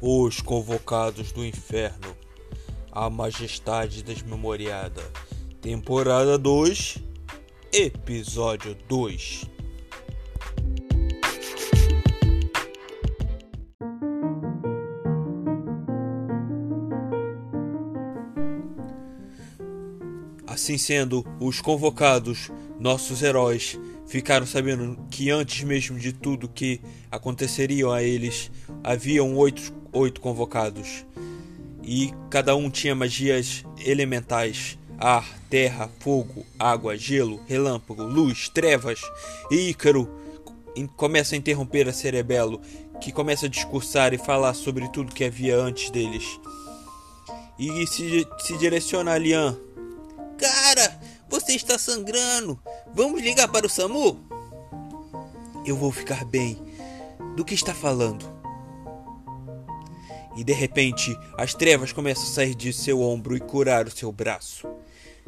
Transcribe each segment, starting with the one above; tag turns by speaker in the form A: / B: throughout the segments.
A: Os Convocados do Inferno, A Majestade Desmemoriada, Temporada 2, Episódio 2. Assim sendo, os convocados, nossos heróis, ficaram sabendo que antes mesmo de tudo que aconteceria a eles, haviam oito, oito convocados. E cada um tinha magias elementais: ar, terra, fogo, água, gelo, relâmpago, luz, trevas. E Ícaro começa a interromper a Cerebelo, que começa a discursar e falar sobre tudo que havia antes deles. E se, se direciona a Lian.
B: Cara, você está sangrando. Vamos ligar para o SAMU?
A: Eu vou ficar bem. Do que está falando? E de repente, as trevas começam a sair de seu ombro e curar o seu braço.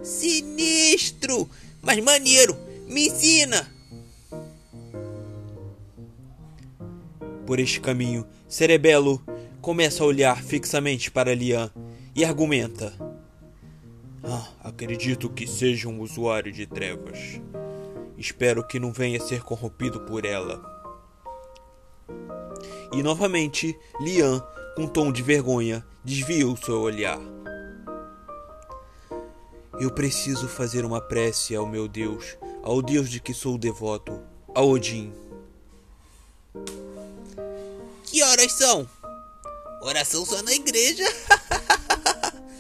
B: Sinistro! Mas maneiro! Me ensina!
A: Por este caminho, Cerebelo começa a olhar fixamente para Lian e argumenta. Ah, acredito que seja um usuário de trevas. Espero que não venha a ser corrompido por ela. E novamente, Lian, com tom de vergonha, desvia o seu olhar. Eu preciso fazer uma prece ao meu Deus, ao Deus de que sou devoto, a Odin.
B: Que horas são? Oração só na igreja.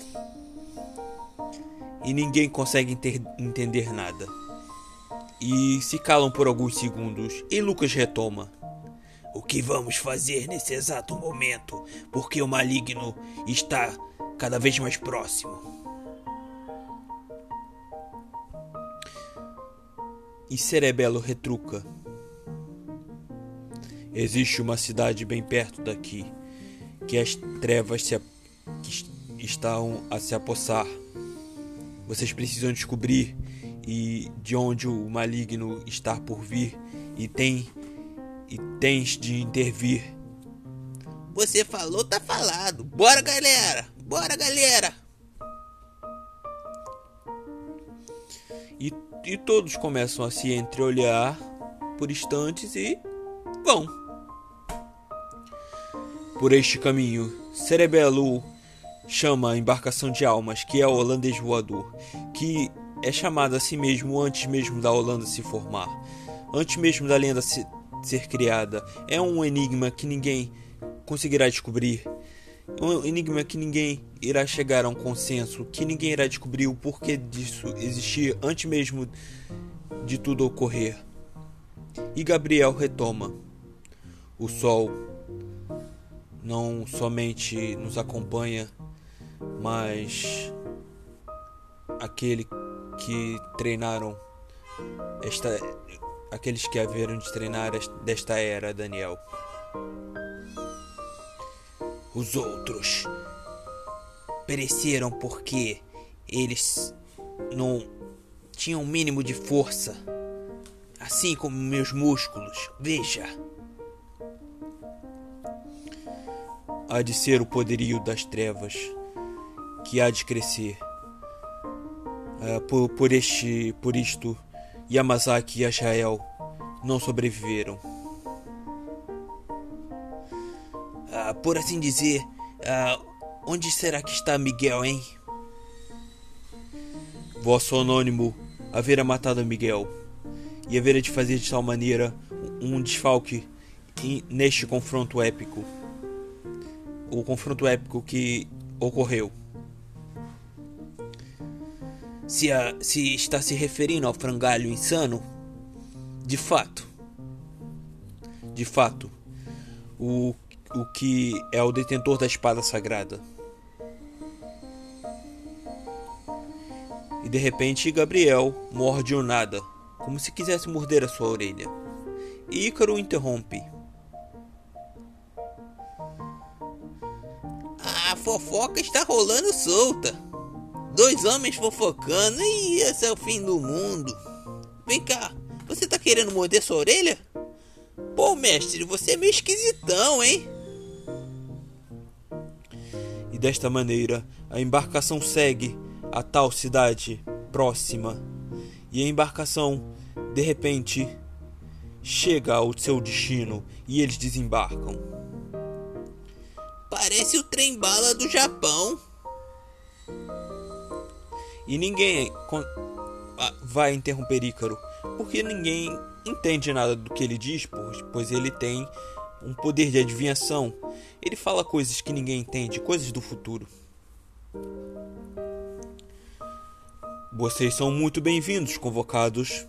A: e ninguém consegue entender nada. E se calam por alguns segundos e Lucas retoma.
B: O que vamos fazer nesse exato momento? Porque o maligno está cada vez mais próximo.
A: E Cerebelo retruca. Existe uma cidade bem perto daqui que as trevas se, que estão a se apossar vocês precisam descobrir e de onde o maligno está por vir e tem e tens de intervir.
B: Você falou, tá falado. Bora, galera. Bora, galera.
A: E, e todos começam a se entreolhar por instantes e vão. Por este caminho, Cerebelo chama a embarcação de almas, que é o holandês voador, que é chamado a si mesmo antes mesmo da Holanda se formar, antes mesmo da lenda se, ser criada. É um enigma que ninguém conseguirá descobrir. Um enigma que ninguém irá chegar a um consenso, que ninguém irá descobrir o porquê disso existir antes mesmo de tudo ocorrer. E Gabriel retoma. O sol não somente nos acompanha mas aquele que treinaram esta aqueles que haveram de treinar desta era, Daniel.
B: Os outros pereceram porque eles não tinham o mínimo de força, assim como meus músculos. Veja.
A: Há de ser o poderio das trevas que há de crescer. Uh, por, por, este, por isto, Yamazaki e Ashael não sobreviveram.
B: Uh, por assim dizer, uh, onde será que está Miguel, hein?
A: Vosso anônimo haverá matado Miguel e haverá de fazer de tal maneira um desfalque neste confronto épico. O confronto épico que ocorreu.
B: Se, a, se está se referindo ao frangalho insano,
A: de fato, de fato, o, o que é o detentor da espada sagrada. E de repente Gabriel morde o nada, como se quisesse morder a sua orelha. E Ícaro interrompe.
B: A fofoca está rolando solta. Dois homens fofocando e esse é o fim do mundo. Vem cá, você tá querendo morder sua orelha? Pô, mestre, você é meio esquisitão, hein?
A: E desta maneira, a embarcação segue a tal cidade próxima. E a embarcação, de repente, chega ao seu destino e eles desembarcam.
B: Parece o trem-bala do Japão.
A: E ninguém vai interromper Ícaro, porque ninguém entende nada do que ele diz, pois ele tem um poder de adivinhação. Ele fala coisas que ninguém entende, coisas do futuro. Vocês são muito bem-vindos, convocados.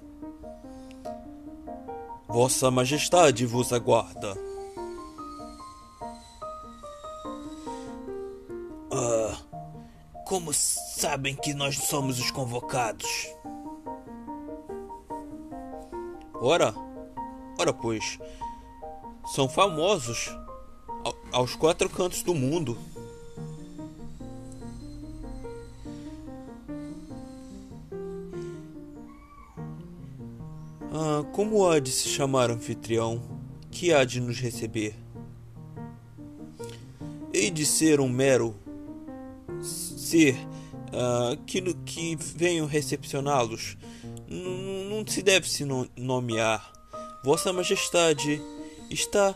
A: Vossa Majestade vos aguarda.
B: Ah, como sabem que nós somos os convocados?
A: Ora, ora pois, são famosos aos quatro cantos do mundo. Ah, como há de se chamar anfitrião que há de nos receber? Hei de ser um mero ser uh, que, que venham recepcioná-los. Não se deve se nomear. Vossa Majestade está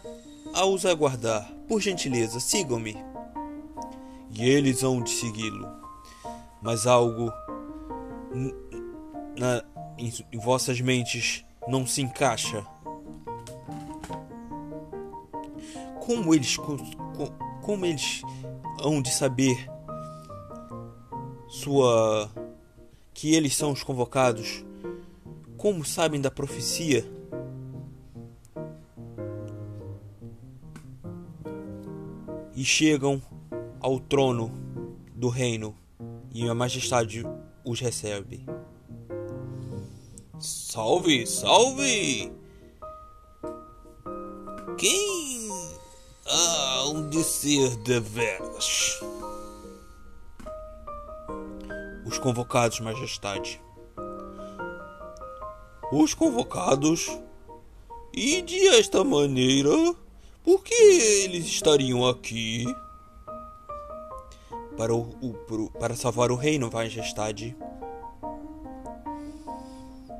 A: a os aguardar. Por gentileza, sigam-me. E eles hão de segui-lo. Mas algo na, em, em vossas mentes não se encaixa. Como eles como eles hão de saber sua que eles são os convocados? Como sabem da profecia? E chegam ao trono do reino e a majestade os recebe.
B: Salve, salve! Quem há um de ser deveras?
A: Os convocados, majestade. Os convocados? E de esta maneira, por que eles estariam aqui? Para, o, o para salvar o reino, majestade.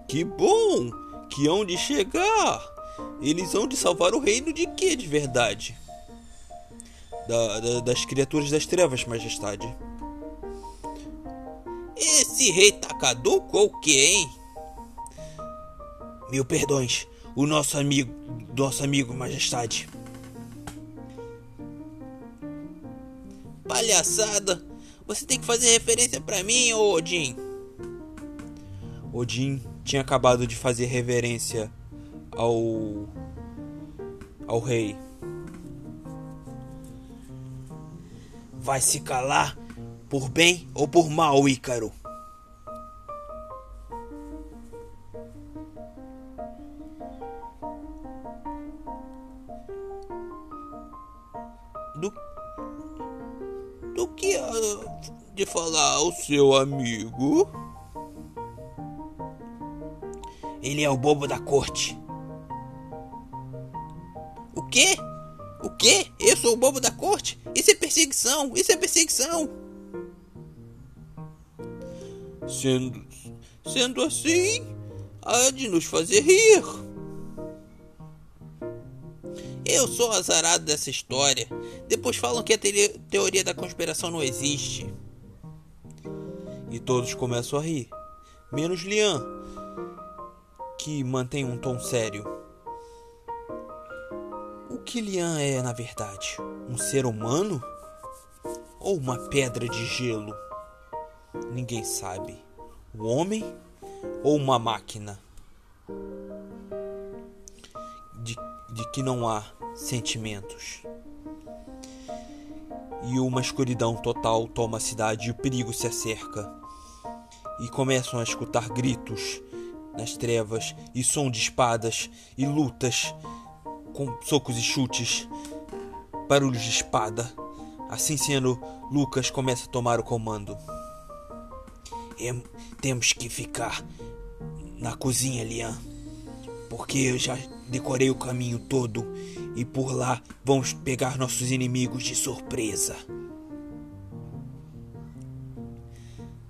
A: Que bom! Que hão de chegar! Eles hão de salvar o reino de que de verdade? Da, da, das criaturas das trevas, majestade.
B: Esse rei tá caduco ou que, hein?
A: Mil perdões, o nosso amigo, nosso amigo, majestade.
B: Palhaçada! Você tem que fazer referência para mim, Odin.
A: Odin tinha acabado de fazer reverência ao ao rei.
B: Vai se calar por bem ou por mal, Ícaro? Do, do que há de falar ao seu amigo? Ele é o bobo da corte. O quê? O quê? Eu sou o bobo da corte? Isso é perseguição! Isso é perseguição! Sendo, sendo assim, há de nos fazer rir. Eu sou azarado dessa história. Depois falam que a teoria da conspiração não existe.
A: E todos começam a rir. Menos Lian, que mantém um tom sério. O que Lian é, na verdade? Um ser humano? Ou uma pedra de gelo? Ninguém sabe. O homem ou uma máquina? De, de que não há sentimentos. E uma escuridão total toma a cidade e o perigo se acerca. E começam a escutar gritos nas trevas e som de espadas e lutas com socos e chutes, barulhos de espada. Assim sendo, Lucas começa a tomar o comando. Temos que ficar na cozinha, Lian, porque eu já decorei o caminho todo e por lá vamos pegar nossos inimigos de surpresa.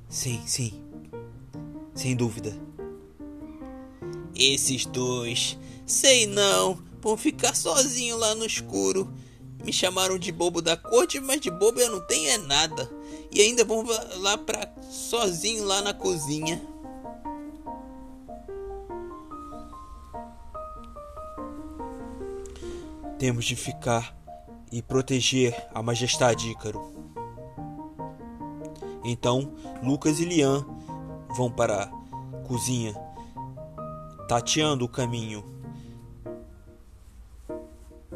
A: Sim, sim. Sem dúvida.
B: Esses dois, sei não, vão ficar sozinho lá no escuro. Me chamaram de bobo da corte, mas de bobo eu não tenho é nada. E ainda vão lá pra sozinho lá na cozinha.
A: Temos de ficar e proteger a majestade Ícaro. Então, Lucas e Lian vão para a cozinha, tateando o caminho.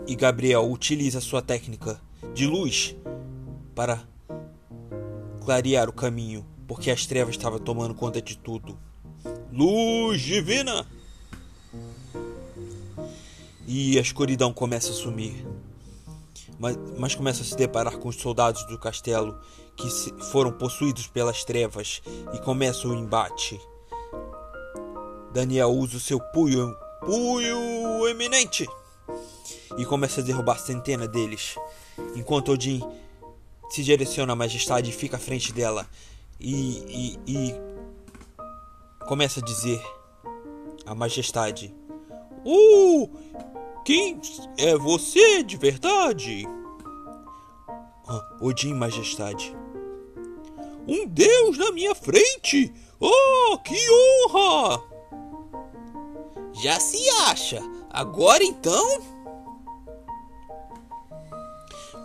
A: E Gabriel utiliza sua técnica de luz para clarear o caminho, porque as trevas estavam tomando conta de tudo. Luz divina! e a escuridão começa a sumir. Mas, mas começa a se deparar com os soldados do castelo que foram possuídos pelas trevas e começa o embate. Daniel usa o seu punho, punho eminente e começa a derrubar centenas deles, enquanto Odin se direciona à majestade e fica à frente dela e, e, e começa a dizer a majestade: Uh! Quem é você de verdade? Ah, Odin, Majestade. Um deus na minha frente! Oh, que honra!
B: Já se acha. Agora então?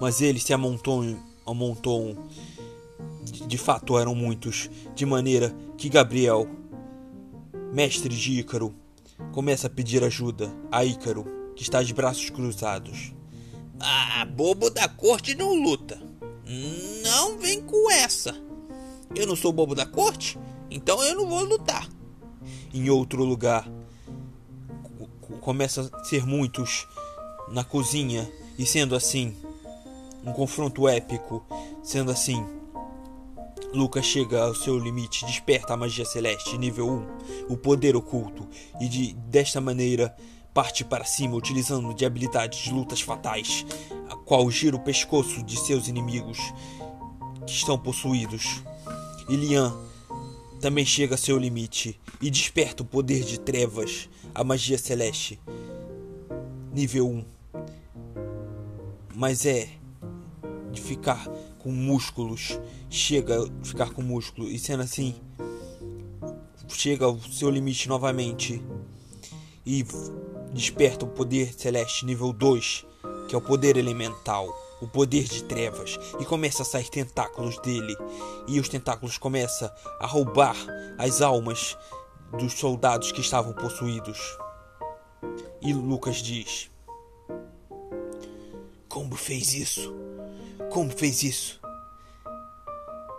A: Mas eles se amontou, amontou. De, de fato eram muitos, de maneira que Gabriel, mestre de Ícaro, começa a pedir ajuda a Ícaro que está de braços cruzados.
B: Ah, bobo da corte não luta. Não vem com essa. Eu não sou bobo da corte, então eu não vou lutar.
A: Em outro lugar, começa a ser muitos na cozinha e sendo assim um confronto épico, sendo assim Lucas chega ao seu limite, desperta a magia celeste nível 1, o poder oculto, e de desta maneira parte para cima utilizando de habilidades de lutas fatais, a qual gira o pescoço de seus inimigos que estão possuídos. Ilian também chega a seu limite e desperta o poder de trevas, a magia celeste, nível 1. Mas é de ficar com músculos, chega a ficar com músculo. E sendo assim, chega ao seu limite novamente. E desperta o poder celeste nível 2, que é o poder elemental, o poder de trevas, e começa a sair tentáculos dele, e os tentáculos começam a roubar as almas dos soldados que estavam possuídos. E Lucas diz: Como fez isso? Como fez isso?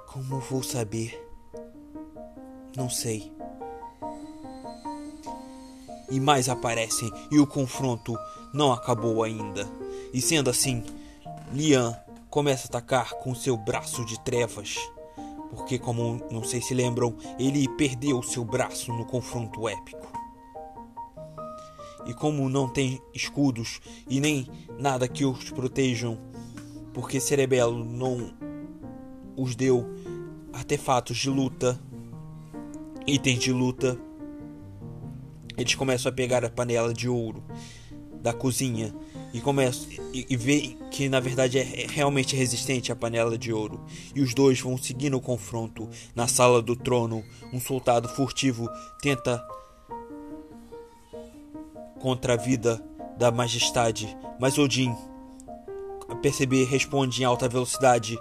A: Como vou saber? Não sei e mais aparecem e o confronto não acabou ainda. E sendo assim, Lian começa a atacar com seu braço de trevas, porque como não sei se lembram, ele perdeu seu braço no confronto épico. E como não tem escudos e nem nada que os protejam, porque Cerebelo não os deu artefatos de luta, itens de luta eles começam a pegar a panela de ouro da cozinha e começam e, e vê que na verdade é, realmente resistente a panela de ouro. E os dois vão seguindo o confronto na sala do trono. Um soldado furtivo tenta contra a vida da majestade, mas Odin perceber responde em alta velocidade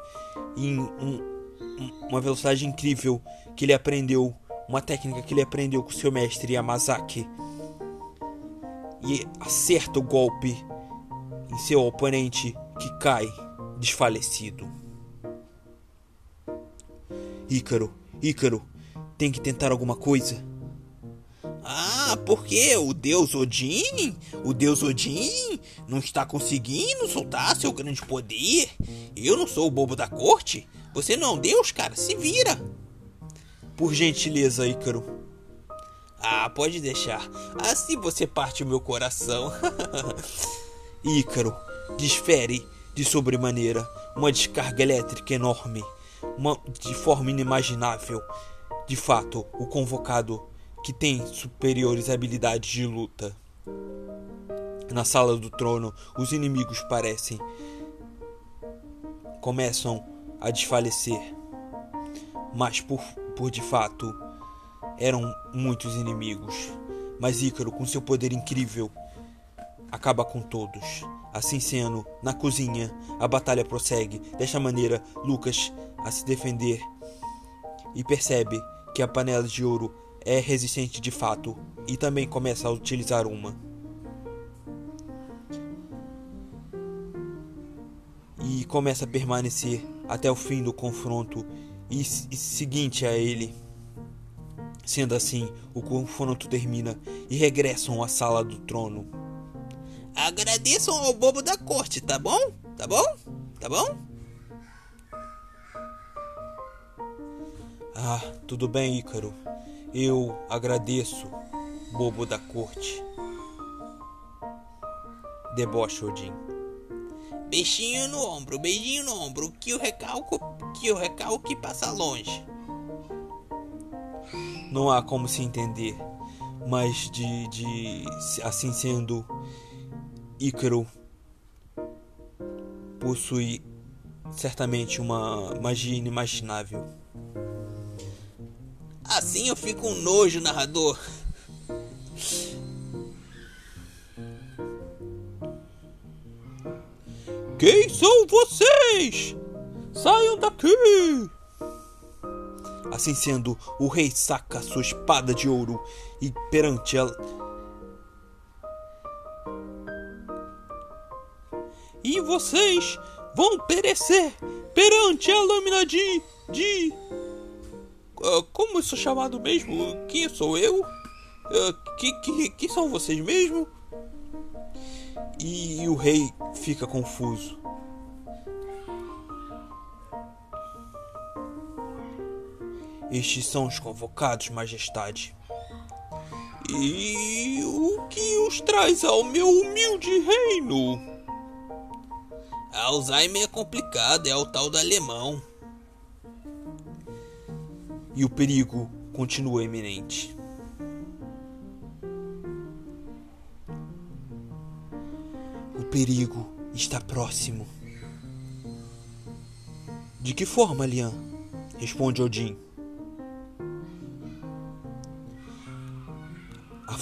A: em um, uma velocidade incrível que ele aprendeu uma técnica que ele aprendeu com seu mestre Yamazaki. E acerta o golpe em seu oponente que cai desfalecido. Ícaro, Ícaro, tem que tentar alguma coisa.
B: Ah, porque o deus Odin, o deus Odin não está conseguindo soltar seu grande poder. Eu não sou o bobo da corte. Você não é um deus, cara, se vira.
A: Por gentileza, Ícaro.
B: Ah, pode deixar. Assim você parte o meu coração.
A: Ícaro desfere de sobremaneira uma descarga elétrica enorme, uma, de forma inimaginável. De fato, o convocado que tem superiores habilidades de luta. Na sala do trono, os inimigos parecem começam a desfalecer, mas por, por de fato eram muitos inimigos. Mas Ícaro, com seu poder incrível, acaba com todos. Assim sendo, na cozinha, a batalha prossegue. Desta maneira, Lucas a se defender e percebe que a panela de ouro é resistente de fato e também começa a utilizar uma. E começa a permanecer até o fim do confronto e, e seguinte a ele. Sendo assim, o confronto termina e regressam à sala do trono.
B: Agradeçam ao bobo da corte, tá bom? Tá bom? Tá bom?
A: Ah, tudo bem, Ícaro. Eu agradeço, bobo da corte. Deboche Odin.
B: Beijinho no ombro, beijinho no ombro, que o recalco, que o recalque passa longe.
A: Não há como se entender, mas de, de assim sendo, Ícaro possui certamente uma magia inimaginável.
B: Assim eu fico um nojo, narrador.
A: Vocês? Saiam daqui! Assim sendo, o rei saca sua espada de ouro e perante ela. E vocês vão perecer perante a lâmina de. de. Uh, como eu sou chamado mesmo? Quem sou eu? Uh, que, que, que são vocês mesmo? E, e o rei fica confuso. Estes são os convocados, majestade. E o que os traz ao meu humilde reino?
B: Alzheimer é complicado, é o tal do alemão.
A: E o perigo continua iminente. O perigo está próximo. De que forma, Lian? Responde Odin.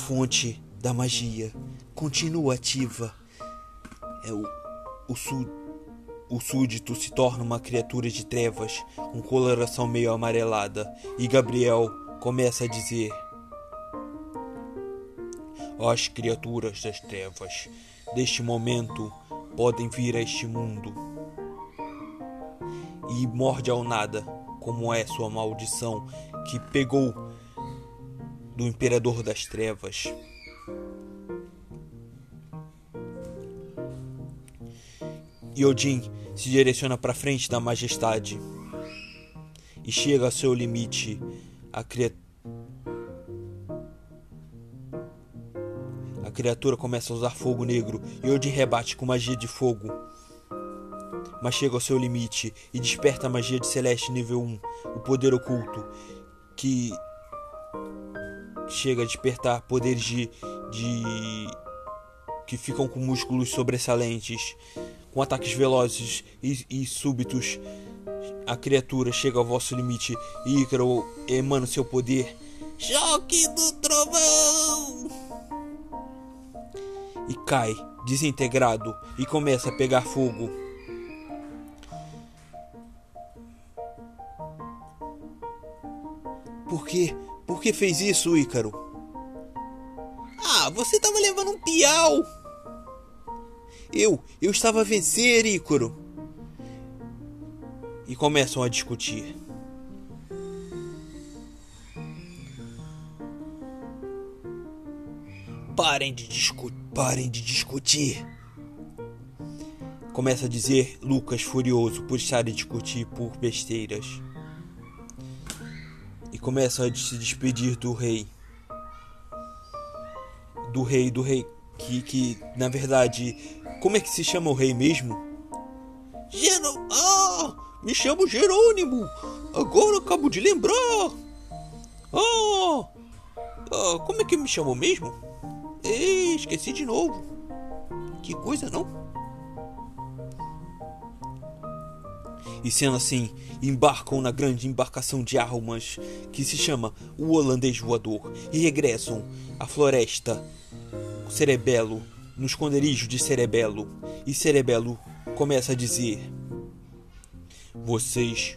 A: Fonte da magia continua ativa. É o, o, su, o súdito se torna uma criatura de trevas, com coloração meio amarelada, e Gabriel começa a dizer: As criaturas das trevas deste momento podem vir a este mundo. E morde ao nada, como é sua maldição que pegou do Imperador das Trevas. E Odin se direciona para frente da majestade e chega ao seu limite. A A criatura começa a usar fogo negro e Odin rebate com magia de fogo. Mas chega ao seu limite e desperta a magia de Celeste nível 1, o poder oculto, que chega a despertar poderes de, de que ficam com músculos sobressalentes, com ataques velozes e, e súbitos. A criatura chega ao vosso limite e Ícaro emana seu poder.
B: Choque do trovão!
A: E cai, desintegrado, e começa a pegar fogo. Por quê? Por que fez isso, Ícaro?
B: Ah, você tava levando um piau!
A: Eu, eu estava a vencer, Ícaro. E começam a discutir. Parem de discutir, parem de discutir. Começa a dizer Lucas furioso por estar a discutir por besteiras. E começa a se despedir do rei. Do rei, do rei que, que na verdade, como é que se chama o rei mesmo?
B: Geno... Oh! Me chamo Jerônimo. Agora acabo de lembrar. Ah, ah como é que me chamou mesmo? Ei, esqueci de novo. Que coisa, não?
A: E sendo assim, embarcam na grande embarcação de almas que se chama o Holandês Voador e regressam à floresta Cerebelo, no esconderijo de Cerebelo. E Cerebelo começa a dizer: Vocês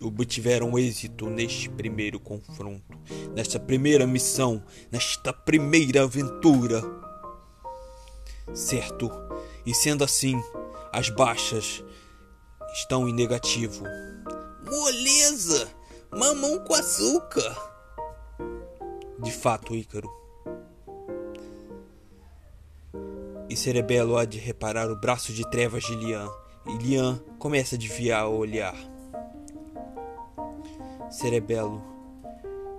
A: obtiveram êxito neste primeiro confronto, nesta primeira missão, nesta primeira aventura. Certo? E sendo assim, as baixas estão em negativo.
B: Moleza! Mamão com açúcar!
A: De fato, Ícaro. E Cerebelo há de reparar o braço de trevas de Lian, e Lian começa a desviar o olhar. Cerebelo,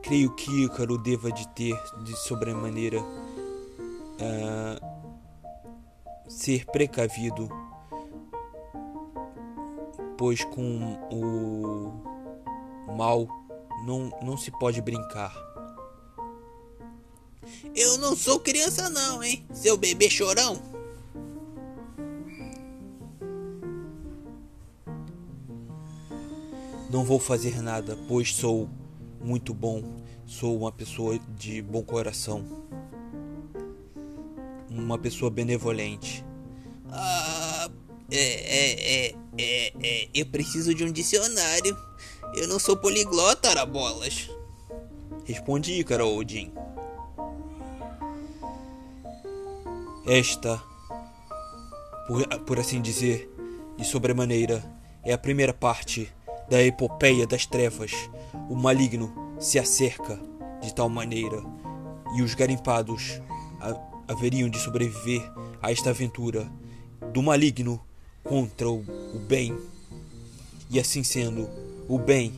A: creio que Ícaro deva de ter de sobremaneira uh, ser precavido pois com o mal não, não se pode brincar.
B: Eu não sou criança não, hein? Seu bebê chorão.
A: Não vou fazer nada, pois sou muito bom. Sou uma pessoa de bom coração. Uma pessoa benevolente.
B: Ah, é, é, é, é, é, eu preciso de um dicionário. Eu não sou poliglota, arabolas.
A: Responde, cara Odin. Esta, por, por assim dizer, de sobremaneira, é a primeira parte da epopeia das trevas. O maligno se acerca de tal maneira e os garimpados haveriam de sobreviver a esta aventura do maligno contra o, bem. E assim sendo, o bem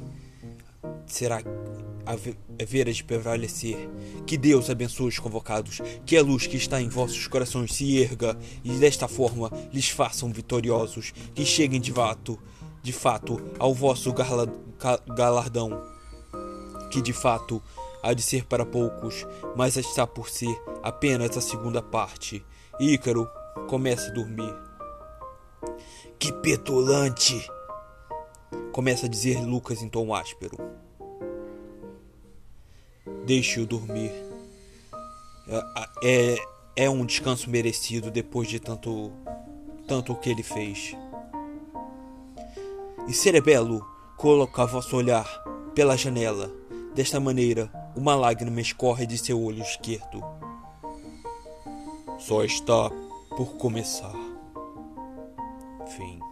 A: será a veras de prevalecer. Que Deus abençoe os convocados, que a luz que está em vossos corações se erga e desta forma lhes façam vitoriosos, que cheguem de fato, de fato ao vosso galardão, que de fato há de ser para poucos, mas está por ser apenas a segunda parte. Ícaro começa a dormir.
B: Que petulante!
A: Começa a dizer Lucas em tom áspero. Deixe-o dormir. É, é, é um descanso merecido depois de tanto, tanto o que ele fez. E Cerebelo coloca vosso olhar pela janela. Desta maneira, uma lágrima escorre de seu olho esquerdo. Só está por começar. Fim.